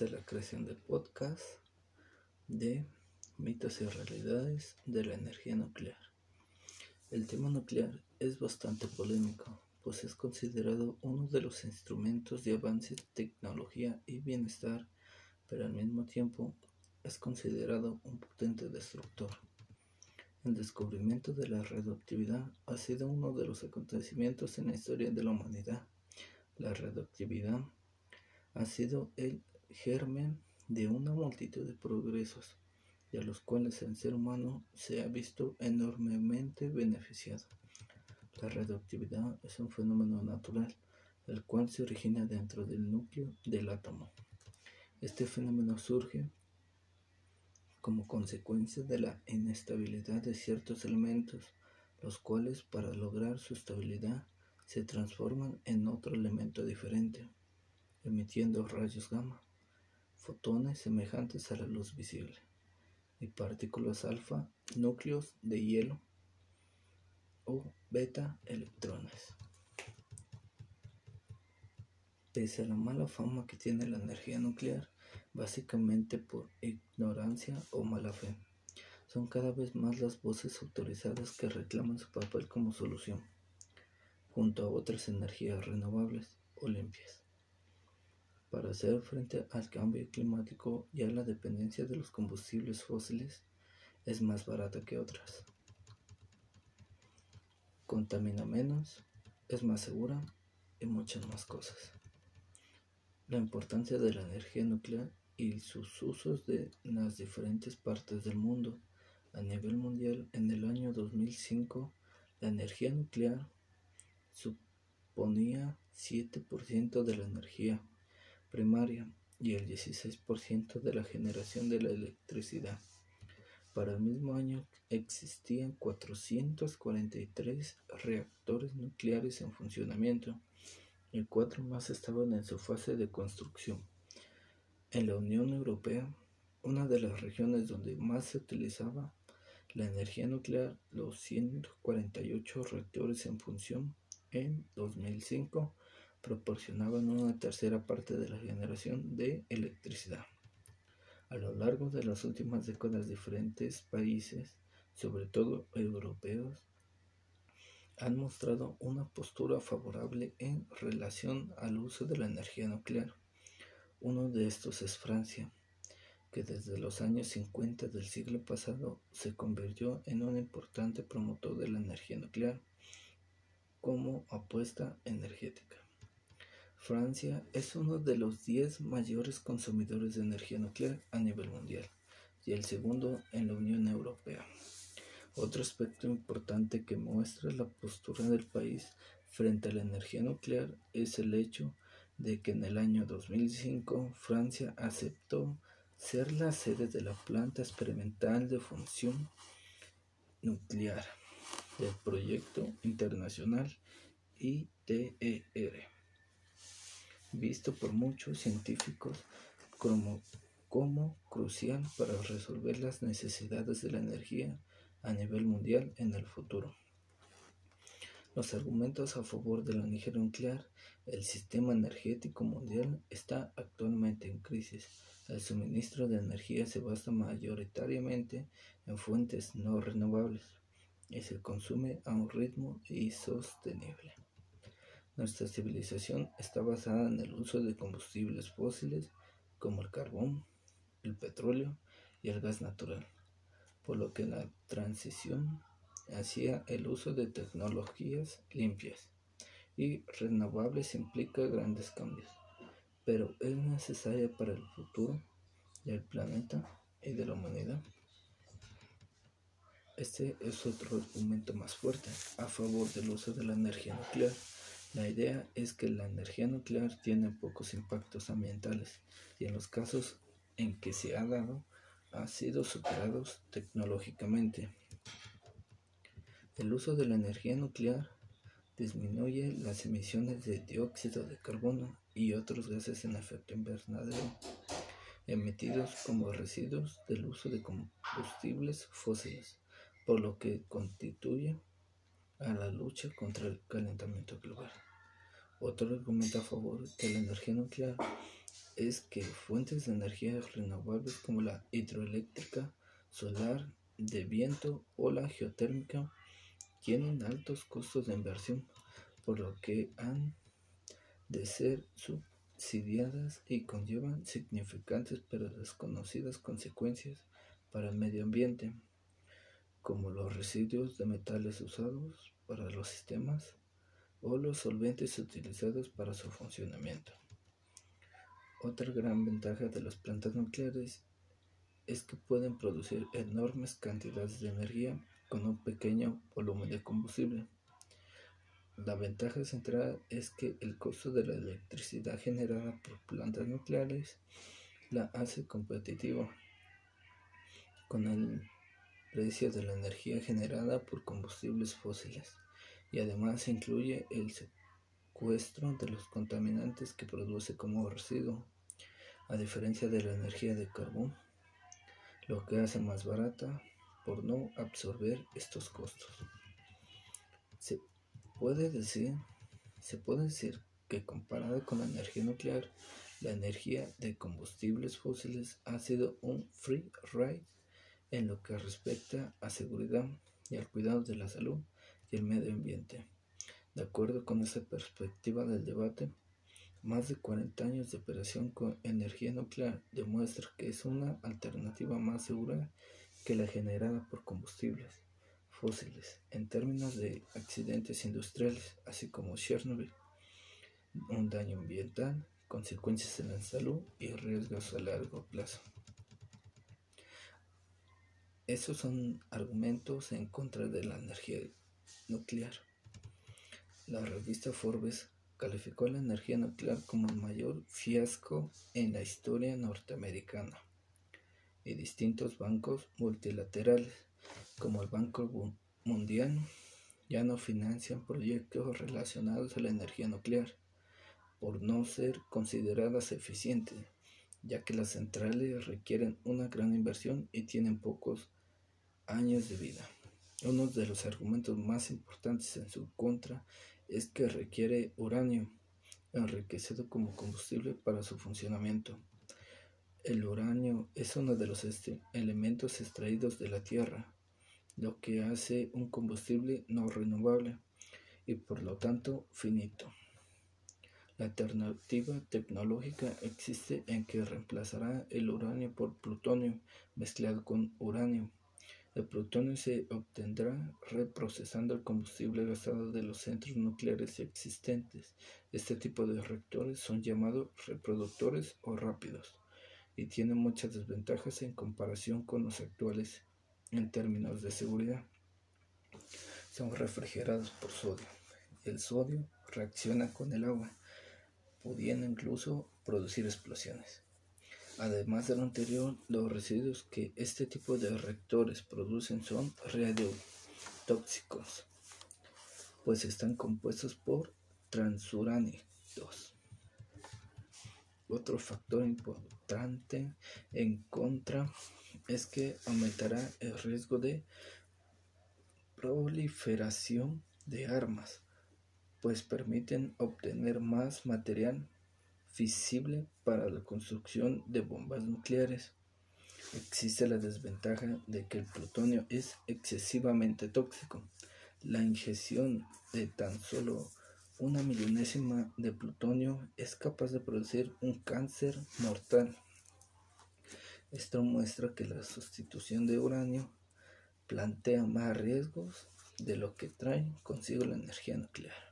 La creación del podcast de mitos y realidades de la energía nuclear. El tema nuclear es bastante polémico, pues es considerado uno de los instrumentos de avance, tecnología y bienestar, pero al mismo tiempo es considerado un potente destructor. El descubrimiento de la radioactividad ha sido uno de los acontecimientos en la historia de la humanidad. La radioactividad ha sido el germen de una multitud de progresos, de los cuales el ser humano se ha visto enormemente beneficiado. La radioactividad es un fenómeno natural, el cual se origina dentro del núcleo del átomo. Este fenómeno surge como consecuencia de la inestabilidad de ciertos elementos, los cuales para lograr su estabilidad se transforman en otro elemento diferente, emitiendo rayos gamma fotones semejantes a la luz visible y partículas alfa, núcleos de hielo o beta electrones. Pese a la mala fama que tiene la energía nuclear, básicamente por ignorancia o mala fe, son cada vez más las voces autorizadas que reclaman su papel como solución, junto a otras energías renovables o limpias para hacer frente al cambio climático y a la dependencia de los combustibles fósiles es más barata que otras. Contamina menos, es más segura y muchas más cosas. La importancia de la energía nuclear y sus usos en las diferentes partes del mundo. A nivel mundial, en el año 2005, la energía nuclear suponía 7% de la energía primaria y el 16% de la generación de la electricidad. Para el mismo año existían 443 reactores nucleares en funcionamiento y cuatro más estaban en su fase de construcción. En la Unión Europea, una de las regiones donde más se utilizaba la energía nuclear, los 148 reactores en función en 2005 proporcionaban una tercera parte de la generación de electricidad. A lo largo de las últimas décadas diferentes países, sobre todo europeos, han mostrado una postura favorable en relación al uso de la energía nuclear. Uno de estos es Francia, que desde los años 50 del siglo pasado se convirtió en un importante promotor de la energía nuclear como apuesta energética. Francia es uno de los 10 mayores consumidores de energía nuclear a nivel mundial y el segundo en la Unión Europea. Otro aspecto importante que muestra la postura del país frente a la energía nuclear es el hecho de que en el año 2005 Francia aceptó ser la sede de la planta experimental de función nuclear del proyecto internacional ITER visto por muchos científicos como, crucial para resolver las necesidades de la energía a nivel mundial en el futuro. Los argumentos a favor de la energía nuclear, el sistema energético mundial está actualmente en crisis. El suministro de energía se basa mayoritariamente en fuentes no renovables y se consume a un ritmo insostenible. Nuestra civilización está basada en el uso de combustibles fósiles como el carbón, el petróleo y el gas natural, por lo que la transición hacia el uso de tecnologías limpias y renovables implica grandes cambios, pero es necesaria para el futuro del planeta y de la humanidad. Este es otro argumento más fuerte a favor del uso de la energía nuclear la idea es que la energía nuclear tiene pocos impactos ambientales y en los casos en que se ha dado ha sido superados tecnológicamente. El uso de la energía nuclear disminuye las emisiones de dióxido de carbono y otros gases en efecto invernadero emitidos como residuos del uso de combustibles fósiles, por lo que constituye a la lucha contra el calentamiento global. Otro argumento a favor de la energía nuclear es que fuentes de energía renovables como la hidroeléctrica, solar, de viento o la geotérmica tienen altos costos de inversión, por lo que han de ser subsidiadas y conllevan significantes pero desconocidas consecuencias para el medio ambiente, como los residuos de metales usados para los sistemas o los solventes utilizados para su funcionamiento. Otra gran ventaja de las plantas nucleares es que pueden producir enormes cantidades de energía con un pequeño volumen de combustible. La ventaja central es que el costo de la electricidad generada por plantas nucleares la hace competitiva con el precio de la energía generada por combustibles fósiles y además incluye el de los contaminantes que produce como residuo, a diferencia de la energía de carbón, lo que hace más barata por no absorber estos costos. Se puede decir, se puede decir que comparada con la energía nuclear, la energía de combustibles fósiles ha sido un free ride en lo que respecta a seguridad y al cuidado de la salud y el medio ambiente. De acuerdo con esa perspectiva del debate, más de 40 años de operación con energía nuclear demuestra que es una alternativa más segura que la generada por combustibles fósiles en términos de accidentes industriales, así como Chernobyl, un daño ambiental, consecuencias en la salud y riesgos a largo plazo. Esos son argumentos en contra de la energía nuclear. La revista Forbes calificó la energía nuclear como el mayor fiasco en la historia norteamericana y distintos bancos multilaterales como el Banco Mundial ya no financian proyectos relacionados a la energía nuclear por no ser consideradas eficientes, ya que las centrales requieren una gran inversión y tienen pocos años de vida. Uno de los argumentos más importantes en su contra es que requiere uranio enriquecido como combustible para su funcionamiento. El uranio es uno de los este, elementos extraídos de la Tierra, lo que hace un combustible no renovable y por lo tanto finito. La alternativa tecnológica existe en que reemplazará el uranio por plutonio mezclado con uranio el plutonio se obtendrá reprocesando el combustible gastado de los centros nucleares existentes. Este tipo de reactores son llamados reproductores o rápidos y tienen muchas desventajas en comparación con los actuales en términos de seguridad. Son refrigerados por sodio. El sodio reacciona con el agua, pudiendo incluso producir explosiones. Además de lo anterior, los residuos que este tipo de reactores producen son radiotóxicos, pues están compuestos por transuranitos. Otro factor importante en contra es que aumentará el riesgo de proliferación de armas, pues permiten obtener más material visible para la construcción de bombas nucleares. Existe la desventaja de que el plutonio es excesivamente tóxico. La ingestión de tan solo una millonésima de plutonio es capaz de producir un cáncer mortal. Esto muestra que la sustitución de uranio plantea más riesgos de lo que trae consigo la energía nuclear.